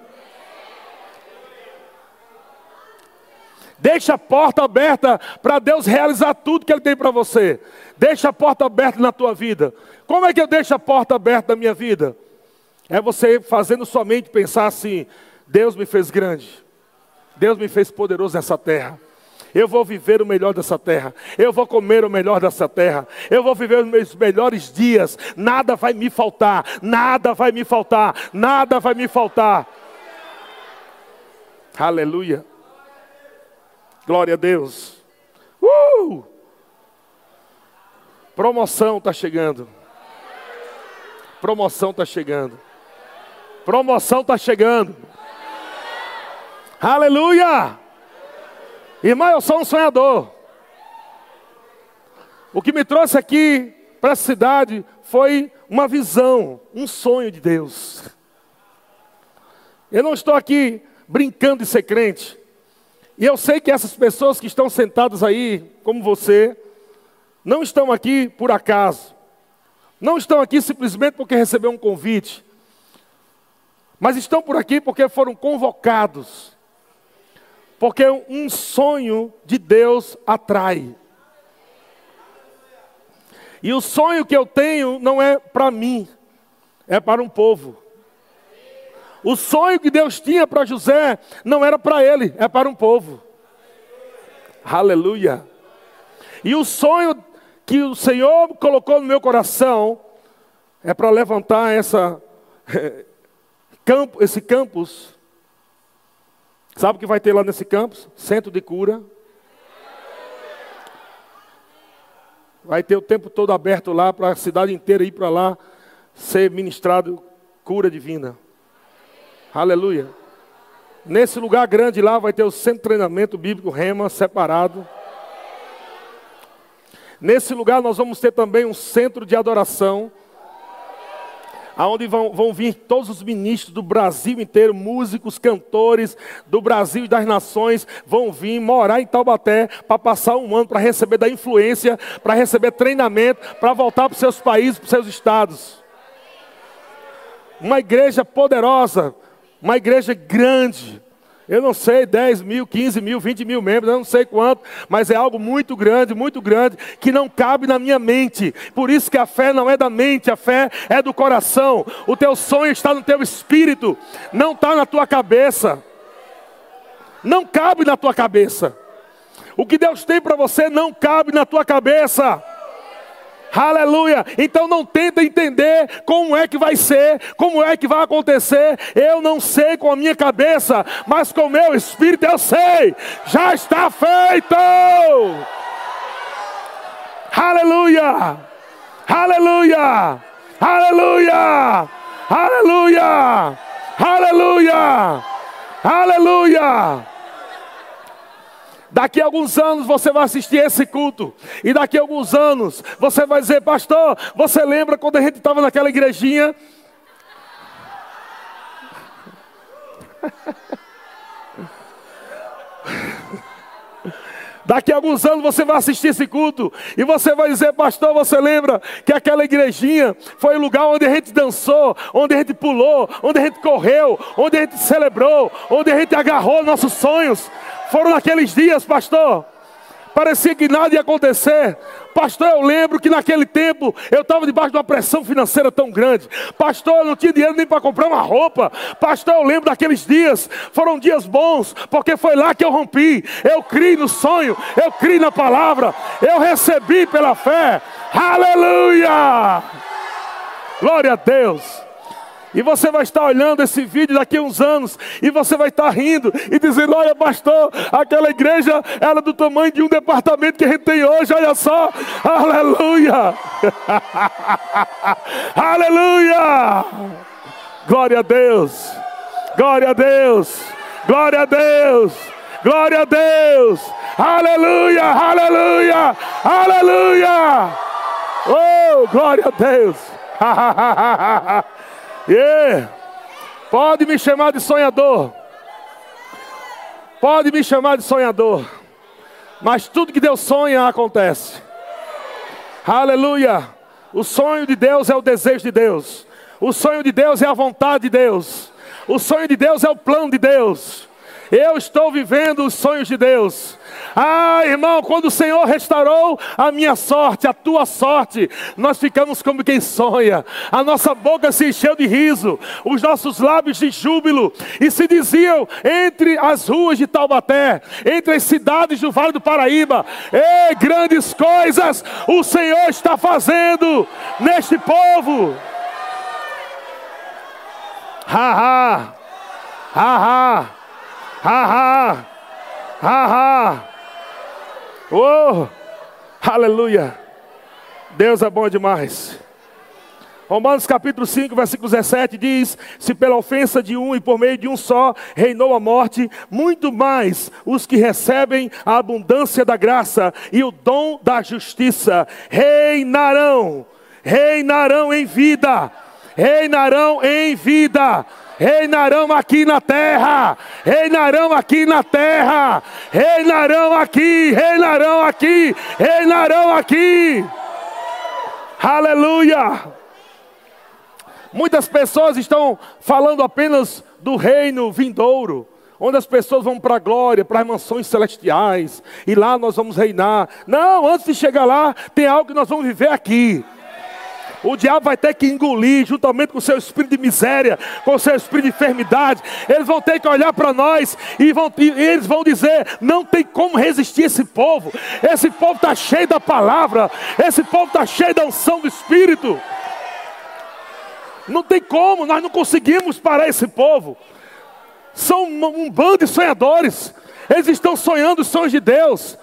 Deixa a porta aberta para Deus realizar tudo que Ele tem para você. Deixa a porta aberta na tua vida. Como é que eu deixo a porta aberta na minha vida? É você fazendo sua mente pensar assim: Deus me fez grande, Deus me fez poderoso nessa terra. Eu vou viver o melhor dessa terra. Eu vou comer o melhor dessa terra. Eu vou viver os meus melhores dias. Nada vai me faltar. Nada vai me faltar. Nada vai me faltar. Aleluia. Glória a Deus. Uh! Promoção está chegando. Promoção está chegando. Promoção está chegando. Aleluia! Irmão, eu sou um sonhador. O que me trouxe aqui para essa cidade foi uma visão, um sonho de Deus. Eu não estou aqui brincando de ser crente. E eu sei que essas pessoas que estão sentadas aí, como você, não estão aqui por acaso. Não estão aqui simplesmente porque receberam um convite. Mas estão por aqui porque foram convocados. Porque um sonho de Deus atrai. E o sonho que eu tenho não é para mim, é para um povo. O sonho que Deus tinha para José não era para ele, é para um povo. Aleluia. E o sonho que o Senhor colocou no meu coração é para levantar essa esse campus. Sabe o que vai ter lá nesse campus? Centro de cura. Vai ter o tempo todo aberto lá para a cidade inteira ir para lá ser ministrado cura divina. Aleluia. Nesse lugar grande lá vai ter o centro de treinamento bíblico Rema separado. Nesse lugar nós vamos ter também um centro de adoração, aonde vão, vão vir todos os ministros do Brasil inteiro, músicos, cantores do Brasil e das nações, vão vir morar em Taubaté para passar um ano, para receber da influência, para receber treinamento, para voltar para os seus países, para os seus estados. Uma igreja poderosa, uma igreja grande. Eu não sei, 10 mil, 15 mil, 20 mil membros, eu não sei quanto, mas é algo muito grande, muito grande, que não cabe na minha mente. Por isso que a fé não é da mente, a fé é do coração. O teu sonho está no teu espírito, não está na tua cabeça. Não cabe na tua cabeça. O que Deus tem para você não cabe na tua cabeça. Aleluia. Então não tenta entender como é que vai ser, como é que vai acontecer. Eu não sei com a minha cabeça, mas com o meu espírito eu sei. Já está feito. Aleluia. Aleluia. Aleluia. Aleluia. Aleluia. Aleluia. Daqui a alguns anos você vai assistir esse culto. E daqui a alguns anos você vai dizer, pastor, você lembra quando a gente estava naquela igrejinha? Daqui a alguns anos você vai assistir esse culto e você vai dizer, pastor, você lembra que aquela igrejinha foi o lugar onde a gente dançou, onde a gente pulou, onde a gente correu, onde a gente celebrou, onde a gente agarrou nossos sonhos. Foram naqueles dias, pastor. Parecia que nada ia acontecer. Pastor, eu lembro que naquele tempo eu estava debaixo de uma pressão financeira tão grande. Pastor, eu não tinha dinheiro nem para comprar uma roupa. Pastor, eu lembro daqueles dias. Foram dias bons, porque foi lá que eu rompi. Eu criei no sonho, eu criei na palavra, eu recebi pela fé. Aleluia! Glória a Deus. E você vai estar olhando esse vídeo daqui a uns anos e você vai estar rindo e dizendo: Olha, pastor, aquela igreja era do tamanho de um departamento que a gente tem hoje, olha só. Aleluia! Aleluia! Glória a Deus! Glória a Deus! Glória a Deus! Glória a Deus! Aleluia! Aleluia! Aleluia! Oh, glória a Deus! Yeah. Pode me chamar de sonhador. Pode me chamar de sonhador. Mas tudo que Deus sonha acontece. Aleluia. O sonho de Deus é o desejo de Deus. O sonho de Deus é a vontade de Deus. O sonho de Deus é o plano de Deus. Eu estou vivendo os sonhos de Deus. Ah, irmão, quando o Senhor restaurou a minha sorte, a tua sorte, nós ficamos como quem sonha. A nossa boca se encheu de riso, os nossos lábios de júbilo, e se diziam entre as ruas de Taubaté, entre as cidades do Vale do Paraíba: Ei, grandes coisas o Senhor está fazendo neste povo. Ha ha, ha ha, ha ha, ha ha. Oh, aleluia. Deus é bom demais. Romanos capítulo 5, versículo 17 diz: Se pela ofensa de um e por meio de um só reinou a morte, muito mais os que recebem a abundância da graça e o dom da justiça reinarão, reinarão em vida, reinarão em vida. Reinarão aqui na terra, reinarão aqui na terra, reinarão aqui, reinarão aqui, reinarão aqui. Aleluia! Muitas pessoas estão falando apenas do reino vindouro, onde as pessoas vão para a glória, para as mansões celestiais, e lá nós vamos reinar. Não, antes de chegar lá, tem algo que nós vamos viver aqui. O diabo vai ter que engolir, juntamente com o seu espírito de miséria, com o seu espírito de enfermidade. Eles vão ter que olhar para nós e, vão, e eles vão dizer: não tem como resistir esse povo. Esse povo está cheio da palavra, esse povo está cheio da unção do Espírito. Não tem como, nós não conseguimos parar esse povo. São um bando de sonhadores. Eles estão sonhando os sonhos de Deus.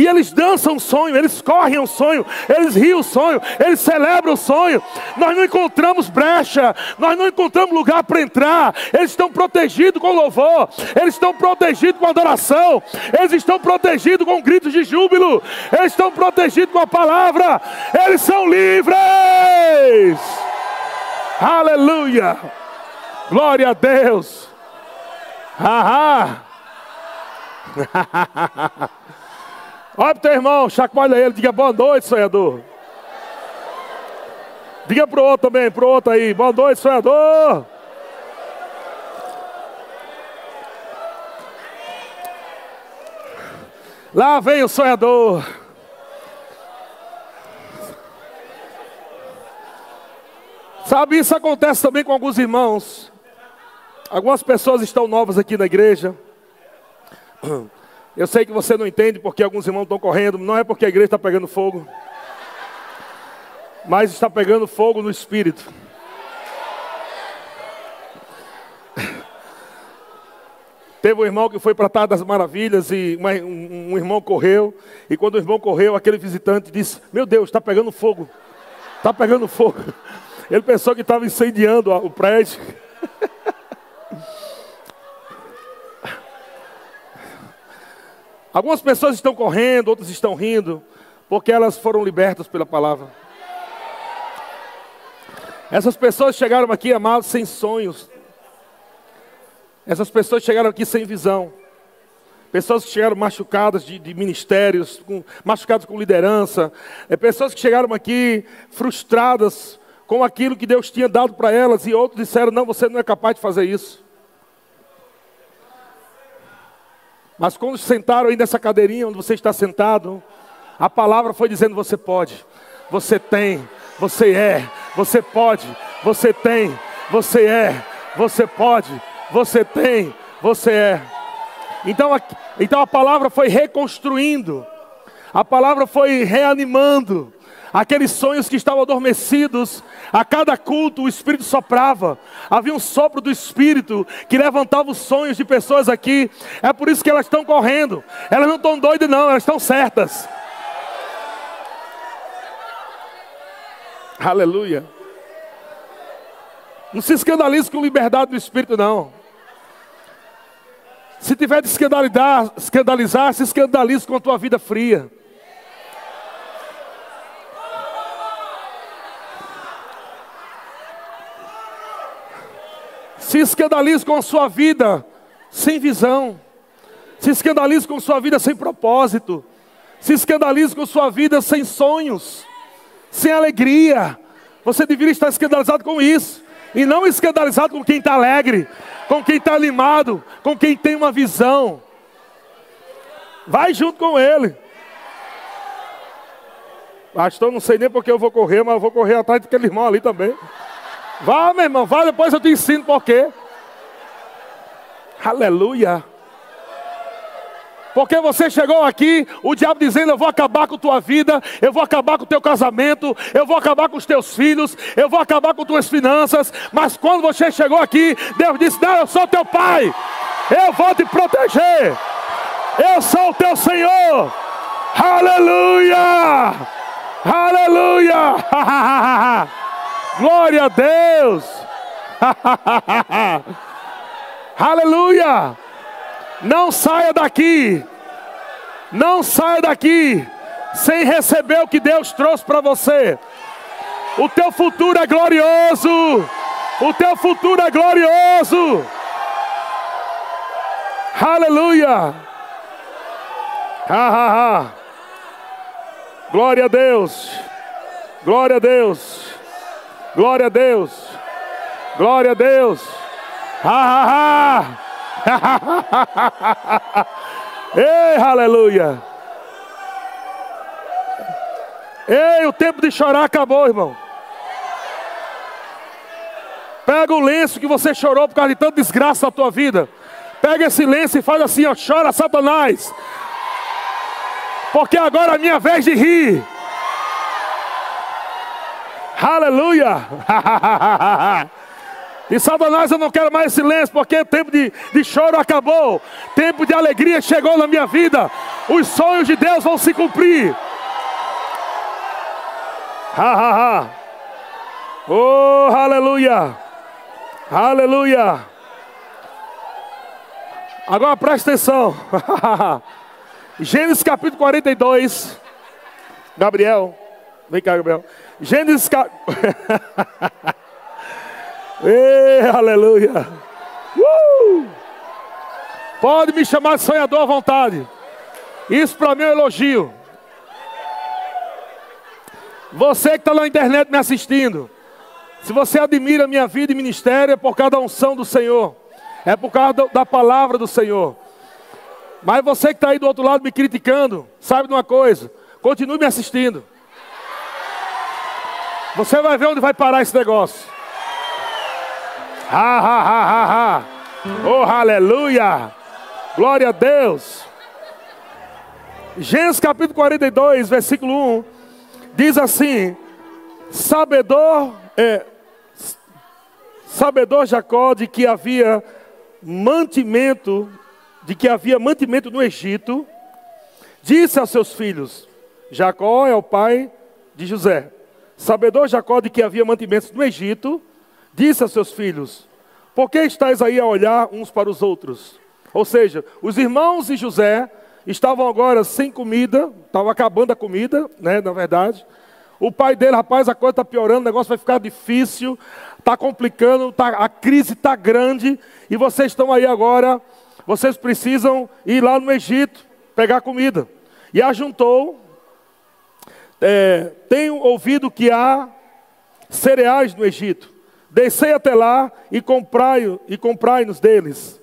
E eles dançam o sonho, eles correm o sonho, eles riem o sonho, eles celebram o sonho. Nós não encontramos brecha, nós não encontramos lugar para entrar. Eles estão protegidos com louvor, eles estão protegidos com adoração, eles estão protegidos com gritos de júbilo, eles estão protegidos com a palavra, eles são livres. Aleluia! Glória a Deus! Haha! Olha o teu irmão, chacoalha ele, diga boa noite, sonhador. Diga para o outro também, para o outro aí, boa noite, sonhador. Lá vem o sonhador. Sabe, isso acontece também com alguns irmãos. Algumas pessoas estão novas aqui na igreja. Eu sei que você não entende porque alguns irmãos estão correndo. Não é porque a igreja está pegando fogo, mas está pegando fogo no espírito. Teve um irmão que foi para a das Maravilhas e um, um, irmão correu. E quando o irmão correu, aquele visitante disse: Meu Deus, está pegando fogo. Está pegando fogo. Ele pensou que estava incendiando o prédio. Algumas pessoas estão correndo, outras estão rindo, porque elas foram libertas pela palavra. Essas pessoas chegaram aqui, amados, sem sonhos. Essas pessoas chegaram aqui sem visão. Pessoas que chegaram machucadas de, de ministérios, com, machucadas com liderança. É, pessoas que chegaram aqui frustradas com aquilo que Deus tinha dado para elas, e outros disseram: Não, você não é capaz de fazer isso. Mas quando sentaram aí nessa cadeirinha onde você está sentado, a palavra foi dizendo: Você pode, você tem, você é, você pode, você tem, você é, você pode, você tem, você é. Então, a, então a palavra foi reconstruindo, a palavra foi reanimando, aqueles sonhos que estavam adormecidos, a cada culto o Espírito soprava, havia um sopro do Espírito que levantava os sonhos de pessoas aqui. É por isso que elas estão correndo, elas não estão doidas, não, elas estão certas. Aleluia. Não se escandalize com liberdade do Espírito, não. Se tiver de escandalizar, escandalizar, se escandalize com a tua vida fria. Se escandalize com a sua vida sem visão. Se escandalize com a sua vida sem propósito. Se escandalize com a sua vida sem sonhos, sem alegria. Você deveria estar escandalizado com isso. E não escandalizado com quem está alegre, com quem está animado, com quem tem uma visão. Vai junto com ele. Pastor, não sei nem porque eu vou correr, mas eu vou correr atrás daquele irmão ali também. Vá, meu irmão, vá, depois eu te ensino por quê. Aleluia. Porque você chegou aqui, o diabo dizendo: Eu vou acabar com tua vida, eu vou acabar com o teu casamento, eu vou acabar com os teus filhos, eu vou acabar com tuas finanças. Mas quando você chegou aqui, Deus disse: Não, eu sou teu pai, eu vou te proteger, eu sou o teu Senhor. Aleluia! Aleluia! Glória a Deus! Aleluia! Não saia daqui, não saia daqui sem receber o que Deus trouxe para você. O teu futuro é glorioso, O teu futuro é glorioso. Aleluia. Ha, ha, ha. Glória a Deus. Glória a Deus. Glória a Deus. Glória a Deus. Ha, ha, ha. Ei, aleluia. Ei, o tempo de chorar acabou, irmão. Pega o lenço que você chorou por causa de tanta desgraça na tua vida. Pega esse lenço e faz assim, ó, chora Satanás. Porque agora é a minha vez de rir. Aleluia! e Satanás, eu não quero mais silêncio, porque o tempo de, de choro acabou. Tempo de alegria chegou na minha vida. Os sonhos de Deus vão se cumprir. Ha, ha, ha. Oh, aleluia! Aleluia! Agora presta atenção. Gênesis capítulo 42. Gabriel. Vem cá, Gabriel. Gênesis capítulo. aleluia. Uh! Pode me chamar de sonhador à vontade. Isso para mim é um elogio. Você que está na internet me assistindo. Se você admira minha vida e ministério, é por causa da unção do Senhor. É por causa da palavra do Senhor. Mas você que está aí do outro lado me criticando, sabe de uma coisa? Continue me assistindo. Você vai ver onde vai parar esse negócio. Ha, ha, ha, ha, ha. Oh, aleluia. Glória a Deus. Gênesis capítulo 42, versículo 1. Diz assim: Sabedor, é, sabedor Jacó de que havia mantimento, de que havia mantimento no Egito, disse aos seus filhos: Jacó é o pai de José. Sabedor Jacó de que havia mantimentos no Egito, disse aos seus filhos: Por que estáis aí a olhar uns para os outros? Ou seja, os irmãos de José estavam agora sem comida, estava acabando a comida, né, na verdade. O pai dele, rapaz, a coisa está piorando, o negócio vai ficar difícil, está complicando, tá, a crise está grande, e vocês estão aí agora, vocês precisam ir lá no Egito, pegar comida. E ajuntou, é, tenho ouvido que há cereais no Egito. Descei até lá e comprai, e comprai-nos deles,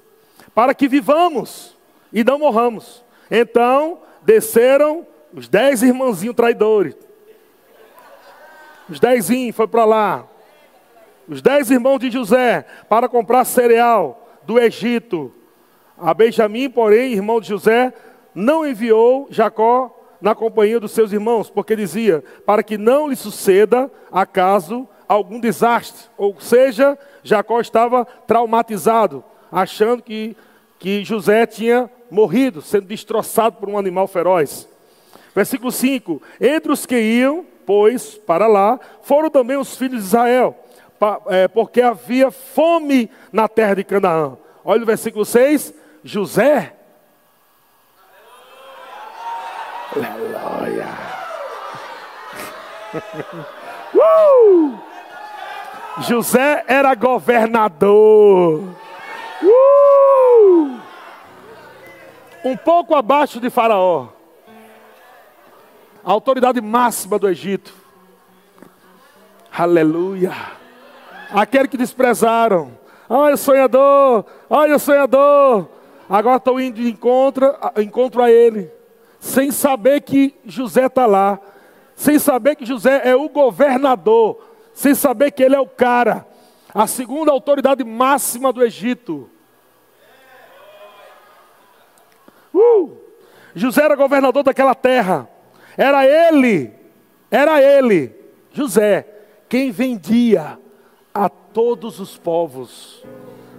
para que vivamos e não morramos. Então desceram os dez irmãozinhos traidores, os dezinhos foi para lá. Os dez irmãos de José para comprar cereal do Egito. A Benjamim, porém, irmão de José, não enviou Jacó na companhia dos seus irmãos, porque dizia: para que não lhe suceda acaso algum desastre. Ou seja, Jacó estava traumatizado, achando que, que José tinha morrido, sendo destroçado por um animal feroz. Versículo 5: Entre os que iam, pois, para lá, foram também os filhos de Israel, é, porque havia fome na terra de Canaã. Olha o versículo 6: José. Aleluia. uh! José era governador. Uh! Um pouco abaixo de Faraó a autoridade máxima do Egito. Aleluia. Aquele que desprezaram. Ai, o sonhador. Ai, o sonhador. Agora estão indo de encontro, encontro a ele. Sem saber que José está lá. Sem saber que José é o governador. Sem saber que ele é o cara. A segunda autoridade máxima do Egito. Uh! José era governador daquela terra. Era ele, era ele, José, quem vendia a todos os povos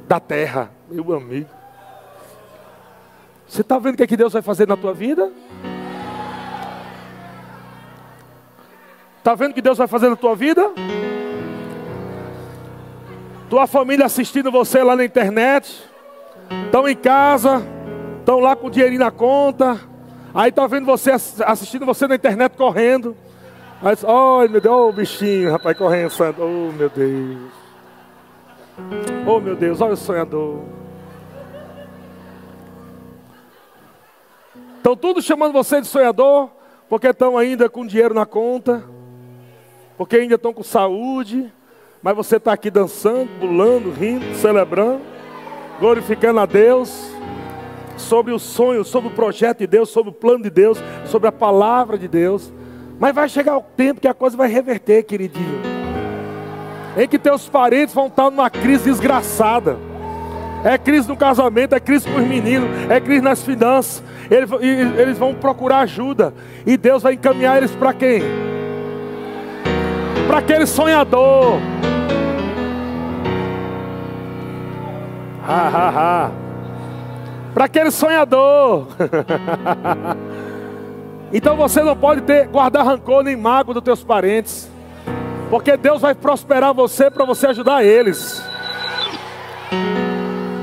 da terra, meu amigo. Você está vendo o que, é que Deus vai fazer na tua vida? Está vendo o que Deus vai fazer na tua vida? Tua família assistindo você lá na internet, estão em casa, estão lá com o dinheirinho na conta, Aí tá vendo você assistindo você na internet correndo. Aí diz, oh, meu Deus, oh, bichinho, rapaz, correndo. Oh, meu Deus. Oh meu Deus, olha o sonhador. Estão tudo chamando você de sonhador, porque estão ainda com dinheiro na conta, porque ainda estão com saúde, mas você está aqui dançando, pulando, rindo, celebrando, glorificando a Deus, sobre o sonho, sobre o projeto de Deus, sobre o plano de Deus, sobre a palavra de Deus. Mas vai chegar o tempo que a coisa vai reverter, queridinho. Em que teus parentes vão estar numa crise desgraçada. É crise no casamento, é crise com os meninos, é crise nas finanças. Eles, eles vão procurar ajuda. E Deus vai encaminhar eles para quem? Para aquele sonhador. Ha, ha, ha. Para aquele sonhador. Então você não pode ter guardar rancor nem mágoa dos teus parentes. Porque Deus vai prosperar você para você ajudar eles.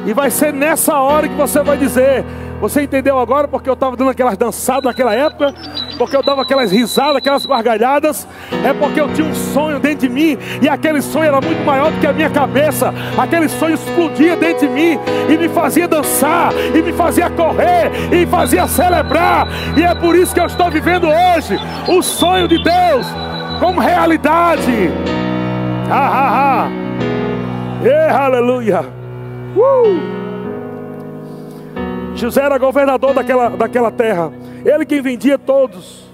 E vai ser nessa hora que você vai dizer: Você entendeu agora porque eu estava dando aquelas dançadas naquela época? Porque eu dava aquelas risadas, aquelas gargalhadas? É porque eu tinha um sonho dentro de mim e aquele sonho era muito maior do que a minha cabeça. Aquele sonho explodia dentro de mim e me fazia dançar, e me fazia correr, e me fazia celebrar. E é por isso que eu estou vivendo hoje o sonho de Deus como realidade. Ha, ha, ha. Aleluia. Uh! José era governador daquela, daquela terra. Ele quem vendia todos,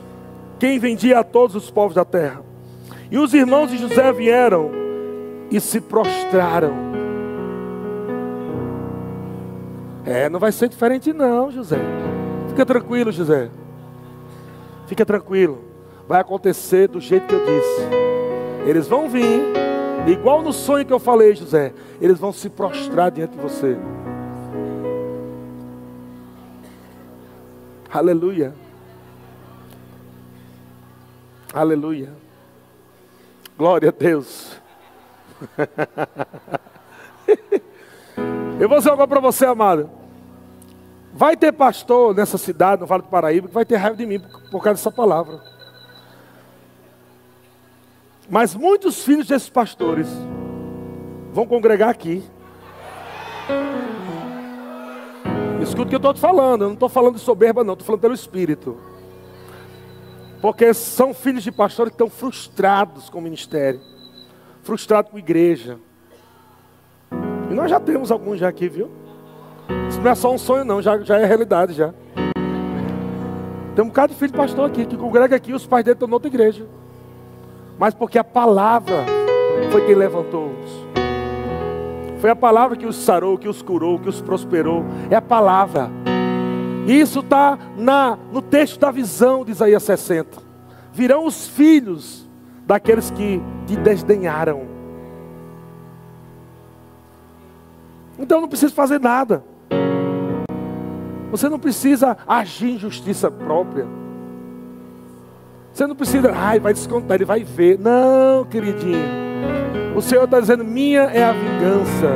quem vendia a todos os povos da terra. E os irmãos de José vieram e se prostraram. É, não vai ser diferente não, José. Fica tranquilo, José. Fica tranquilo. Vai acontecer do jeito que eu disse. Eles vão vir Igual no sonho que eu falei, José, eles vão se prostrar diante de você. Aleluia. Aleluia. Glória a Deus. eu vou dizer algo para você, amado. Vai ter pastor nessa cidade, no Vale do Paraíba, que vai ter raiva de mim por, causa dessa palavra. Mas muitos filhos desses pastores vão congregar aqui. Escuta o que eu estou te falando, eu não estou falando de soberba, não, estou falando pelo Espírito. Porque são filhos de pastores que estão frustrados com o ministério, frustrados com a igreja. E nós já temos alguns já aqui, viu? Isso não é só um sonho, não, já, já é realidade já. Tem um bocado de filho de pastor aqui, que congrega aqui, os pais dele estão outra igreja mas porque a palavra foi quem levantou-os. Foi a palavra que os sarou, que os curou, que os prosperou. É a palavra. E isso está no texto da visão de Isaías 60. Virão os filhos daqueles que te desdenharam. Então não precisa fazer nada. Você não precisa agir em justiça própria. Você não precisa, ai, vai descontar, ele vai ver. Não, queridinho. O Senhor está dizendo: minha é a vingança,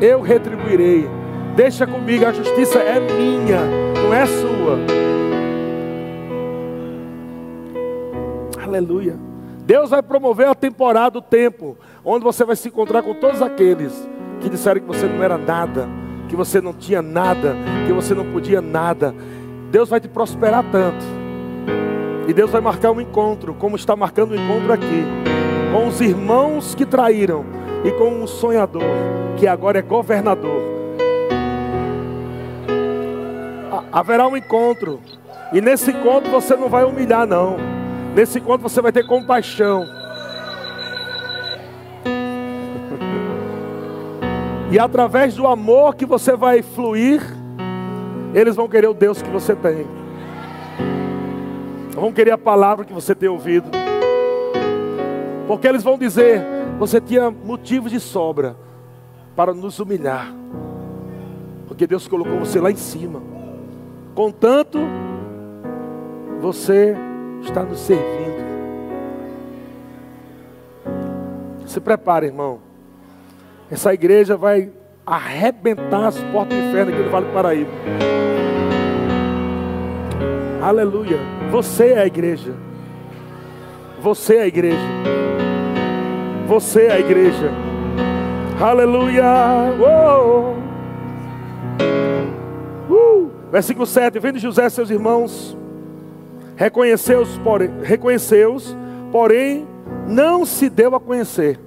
eu retribuirei. Deixa comigo, a justiça é minha, não é sua. Aleluia. Deus vai promover a temporada, o tempo, onde você vai se encontrar com todos aqueles que disseram que você não era nada, que você não tinha nada, que você não podia nada. Deus vai te prosperar tanto e Deus vai marcar um encontro, como está marcando um encontro aqui, com os irmãos que traíram e com um sonhador, que agora é governador. Haverá um encontro, e nesse encontro você não vai humilhar, não. Nesse encontro você vai ter compaixão. E através do amor que você vai fluir, eles vão querer o Deus que você tem vão querer a palavra que você tem ouvido. Porque eles vão dizer: você tinha motivos de sobra para nos humilhar. Porque Deus colocou você lá em cima. Contanto, você está nos servindo. Se prepare, irmão. Essa igreja vai arrebentar as portas do inferno aqui no Vale do Paraíba. Aleluia. Você é a igreja. Você é a igreja. Você é a igreja. Aleluia. Uh. Versículo 7. Vendo José seus irmãos, reconheceu-os, porém, reconheceu porém não se deu a conhecer.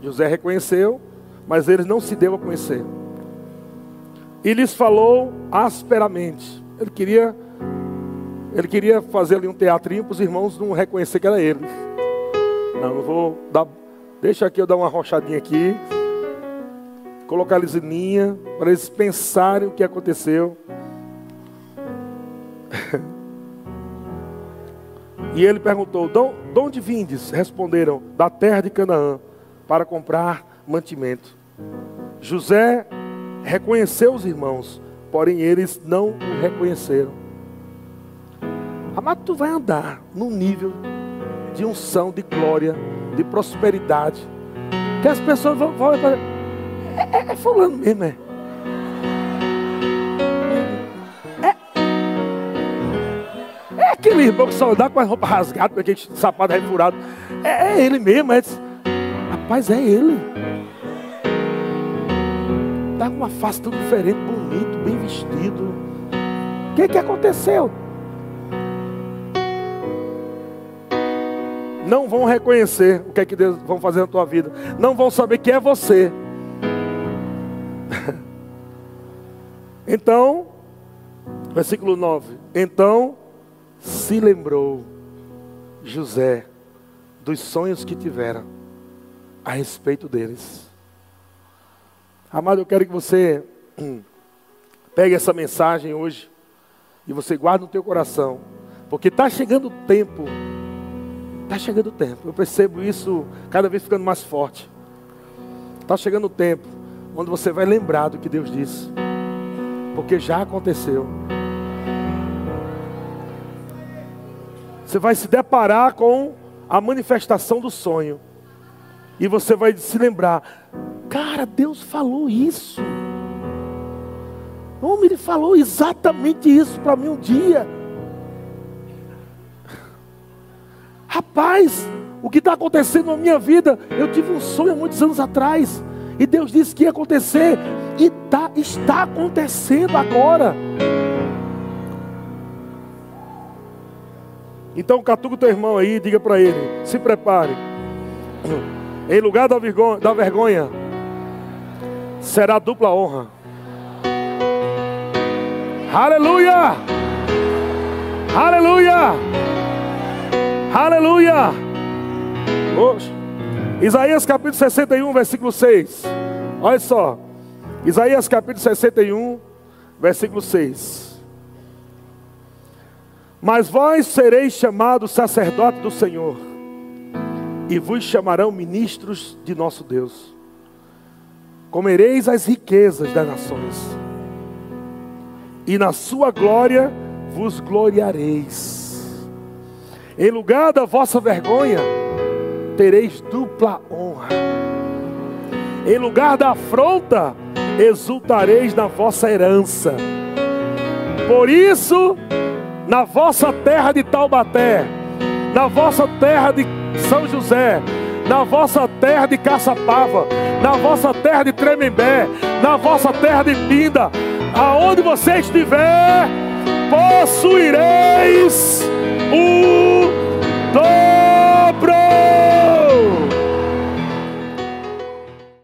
José reconheceu, mas eles não se deu a conhecer. E lhes falou asperamente. Ele queria, ele queria fazer ali um teatrinho para os irmãos não reconhecer que era ele. Não, eu vou dar. Deixa aqui eu dar uma rochadinha aqui. Colocar eles em linha, para eles pensarem o que aconteceu. e ele perguntou: De onde vindes? Responderam: Da terra de Canaã, para comprar mantimento. José reconheceu os irmãos, porém eles não o reconheceram. Amado, tu vai andar num nível de unção, de glória, de prosperidade, que as pessoas vão, vão é, é, é fulano mesmo, é. é. É aquele irmão que só dá com a roupa rasgada, com aquele sapato refurado. É, é ele mesmo, é. Rapaz, é ele está com uma face tão diferente, bonito, bem vestido. O que, que aconteceu? Não vão reconhecer o que é que Deus vão fazer na tua vida. Não vão saber que é você. Então, versículo 9. Então se lembrou José dos sonhos que tivera a respeito deles. Amado, eu quero que você pegue essa mensagem hoje e você guarde no teu coração, porque está chegando o tempo, está chegando o tempo, eu percebo isso cada vez ficando mais forte. Está chegando o tempo onde você vai lembrar do que Deus disse, porque já aconteceu. Você vai se deparar com a manifestação do sonho, e você vai se lembrar: Cara, Deus falou isso. Homem, ele falou exatamente isso para mim um dia. Rapaz, o que está acontecendo na minha vida? Eu tive um sonho há muitos anos atrás. E Deus disse que ia acontecer. E tá, está acontecendo agora. Então catuca o teu irmão aí e diga para ele: se prepare. Em lugar da vergonha, da vergonha será dupla honra. Aleluia! Aleluia! Aleluia! Oxe. Isaías capítulo 61, versículo 6. Olha só. Isaías capítulo 61, versículo 6. Mas vós sereis chamados sacerdote do Senhor, e vos chamarão ministros de nosso Deus comereis as riquezas das nações, e na sua glória vos gloriareis. Em lugar da vossa vergonha, tereis dupla honra. Em lugar da afronta, exultareis na vossa herança. Por isso, na vossa terra de Taubaté, na vossa terra de São José, na vossa terra de Caçapava, na vossa terra de Tremembé, na vossa terra de Pinda, aonde você estiver, possuireis o dobro.